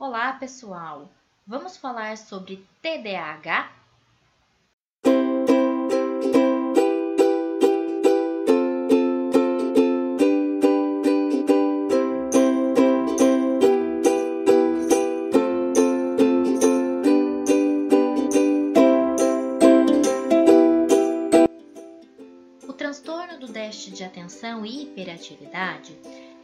Olá, pessoal! Vamos falar sobre TDAH? O transtorno do déficit de atenção e hiperatividade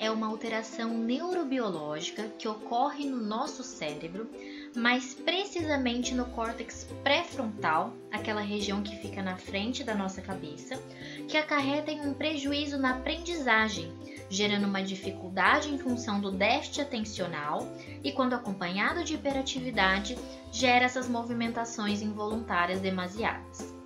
é uma alteração neurobiológica que ocorre no nosso cérebro, mais precisamente no córtex pré-frontal, aquela região que fica na frente da nossa cabeça, que acarreta em um prejuízo na aprendizagem, gerando uma dificuldade em função do déficit atencional e, quando acompanhado de hiperatividade, gera essas movimentações involuntárias demasiadas.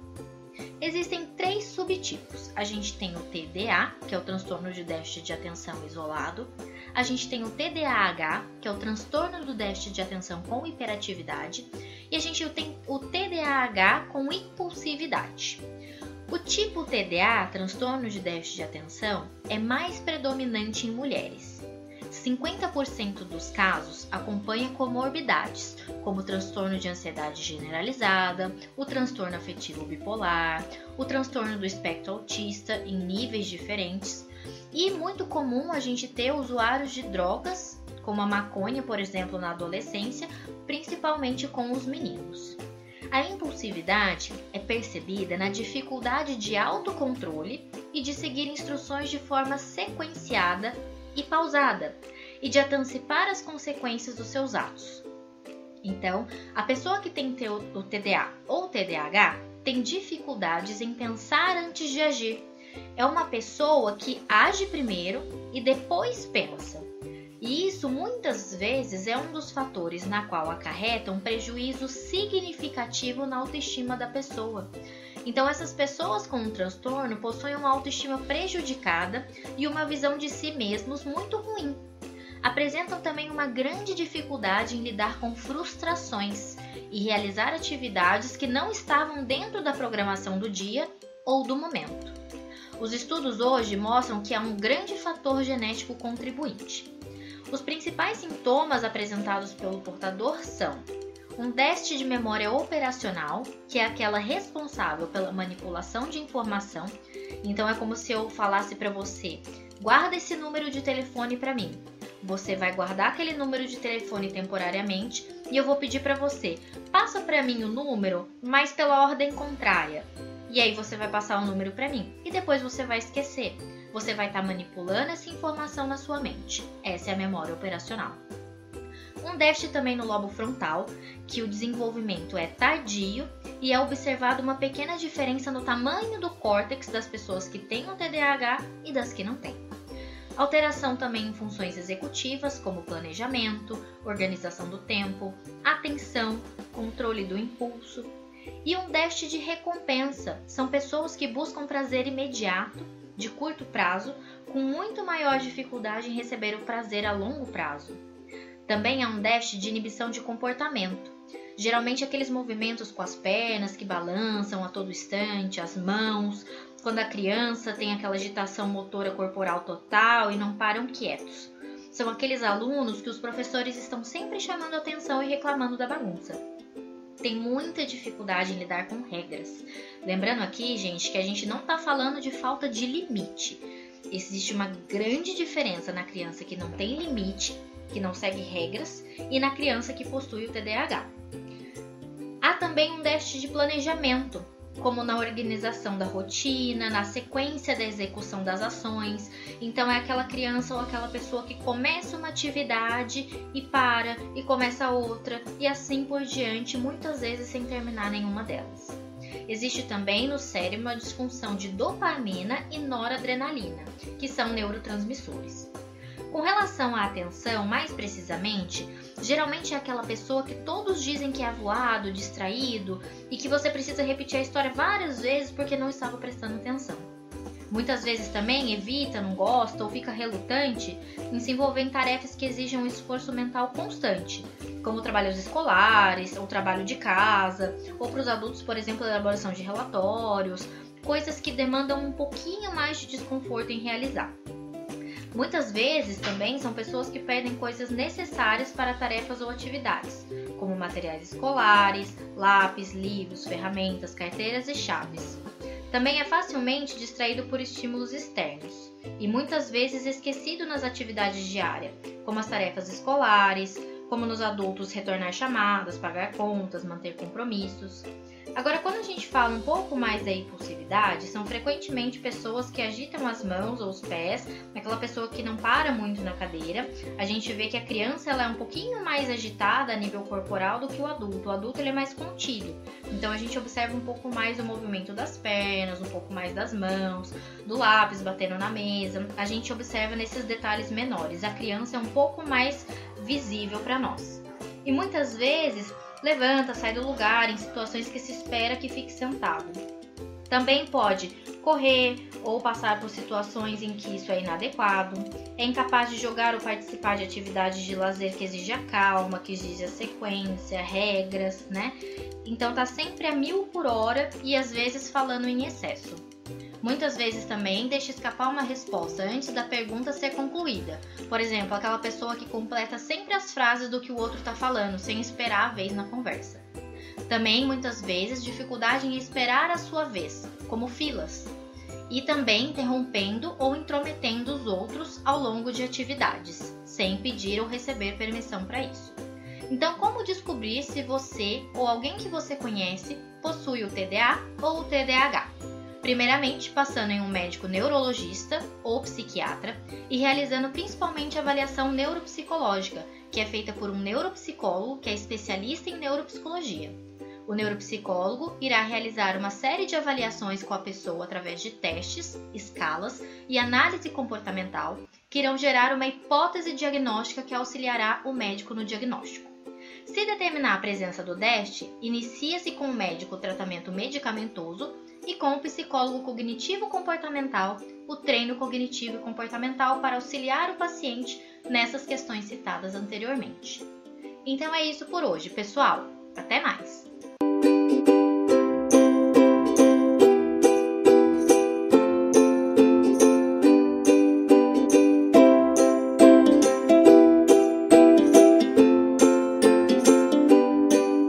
Existem três subtipos. A gente tem o TDA, que é o transtorno de déficit de atenção isolado. A gente tem o TDAH, que é o transtorno do déficit de atenção com hiperatividade. E a gente tem o TDAH com impulsividade. O tipo TDA, transtorno de déficit de atenção, é mais predominante em mulheres. 50% dos casos acompanha comorbidades, como o transtorno de ansiedade generalizada, o transtorno afetivo bipolar, o transtorno do espectro autista em níveis diferentes. E muito comum a gente ter usuários de drogas, como a maconha, por exemplo, na adolescência, principalmente com os meninos. A impulsividade é percebida na dificuldade de autocontrole e de seguir instruções de forma sequenciada e pausada, e de antecipar as consequências dos seus atos. Então, a pessoa que tem o TDA ou TDAH tem dificuldades em pensar antes de agir. É uma pessoa que age primeiro e depois pensa. E isso muitas vezes é um dos fatores na qual acarreta um prejuízo significativo na autoestima da pessoa. Então, essas pessoas com um transtorno possuem uma autoestima prejudicada e uma visão de si mesmos muito ruim. Apresentam também uma grande dificuldade em lidar com frustrações e realizar atividades que não estavam dentro da programação do dia ou do momento. Os estudos hoje mostram que há um grande fator genético contribuinte. Os principais sintomas apresentados pelo portador são um déficit de memória operacional, que é aquela responsável pela manipulação de informação. Então é como se eu falasse para você: guarda esse número de telefone para mim. Você vai guardar aquele número de telefone temporariamente e eu vou pedir para você: passa para mim o número, mas pela ordem contrária. E aí você vai passar o número para mim e depois você vai esquecer. Você vai estar tá manipulando essa informação na sua mente. Essa é a memória operacional. Um déficit também no lobo frontal, que o desenvolvimento é tardio e é observado uma pequena diferença no tamanho do córtex das pessoas que têm o TDAH e das que não têm. Alteração também em funções executivas, como planejamento, organização do tempo, atenção, controle do impulso. E um déficit de recompensa são pessoas que buscam prazer imediato, de curto prazo, com muito maior dificuldade em receber o prazer a longo prazo. Também há um déficit de inibição de comportamento. Geralmente aqueles movimentos com as pernas que balançam a todo instante, as mãos, quando a criança tem aquela agitação motora corporal total e não param quietos. São aqueles alunos que os professores estão sempre chamando atenção e reclamando da bagunça. Tem muita dificuldade em lidar com regras. Lembrando aqui, gente, que a gente não está falando de falta de limite. Existe uma grande diferença na criança que não tem limite que não segue regras, e na criança que possui o TDAH. Há também um déficit de planejamento, como na organização da rotina, na sequência da execução das ações. Então, é aquela criança ou aquela pessoa que começa uma atividade e para, e começa outra, e assim por diante, muitas vezes sem terminar nenhuma delas. Existe também no cérebro uma disfunção de dopamina e noradrenalina, que são neurotransmissores. Com relação à atenção, mais precisamente, geralmente é aquela pessoa que todos dizem que é avoado, distraído e que você precisa repetir a história várias vezes porque não estava prestando atenção. Muitas vezes também evita, não gosta ou fica relutante em se envolver em tarefas que exigem um esforço mental constante, como trabalhos escolares, ou trabalho de casa, ou para os adultos, por exemplo, a elaboração de relatórios, coisas que demandam um pouquinho mais de desconforto em realizar. Muitas vezes também são pessoas que pedem coisas necessárias para tarefas ou atividades, como materiais escolares, lápis, livros, ferramentas, carteiras e chaves. Também é facilmente distraído por estímulos externos e muitas vezes esquecido nas atividades diárias, como as tarefas escolares, como nos adultos retornar chamadas, pagar contas, manter compromissos. Agora, quando a gente fala um pouco mais da impulsividade, são frequentemente pessoas que agitam as mãos ou os pés, aquela pessoa que não para muito na cadeira. A gente vê que a criança ela é um pouquinho mais agitada a nível corporal do que o adulto. O adulto ele é mais contido. Então a gente observa um pouco mais o movimento das pernas, um pouco mais das mãos, do lápis batendo na mesa. A gente observa nesses detalhes menores. A criança é um pouco mais visível para nós. E muitas vezes levanta, sai do lugar em situações que se espera que fique sentado. Também pode correr ou passar por situações em que isso é inadequado, é incapaz de jogar ou participar de atividades de lazer que exige a calma, que exige a sequência, regras, né? Então tá sempre a mil por hora e às vezes falando em excesso. Muitas vezes também deixa escapar uma resposta antes da pergunta ser concluída. Por exemplo, aquela pessoa que completa sempre as frases do que o outro está falando, sem esperar a vez na conversa. Também, muitas vezes, dificuldade em esperar a sua vez, como filas. E também interrompendo ou intrometendo os outros ao longo de atividades, sem pedir ou receber permissão para isso. Então, como descobrir se você ou alguém que você conhece possui o TDA ou o TDAH? Primeiramente, passando em um médico neurologista ou psiquiatra e realizando principalmente avaliação neuropsicológica, que é feita por um neuropsicólogo que é especialista em neuropsicologia. O neuropsicólogo irá realizar uma série de avaliações com a pessoa através de testes, escalas e análise comportamental que irão gerar uma hipótese diagnóstica que auxiliará o médico no diagnóstico. Se determinar a presença do DEST, inicia-se com o médico o tratamento medicamentoso e com o psicólogo cognitivo-comportamental o treino cognitivo e comportamental para auxiliar o paciente nessas questões citadas anteriormente. Então é isso por hoje, pessoal. Até mais!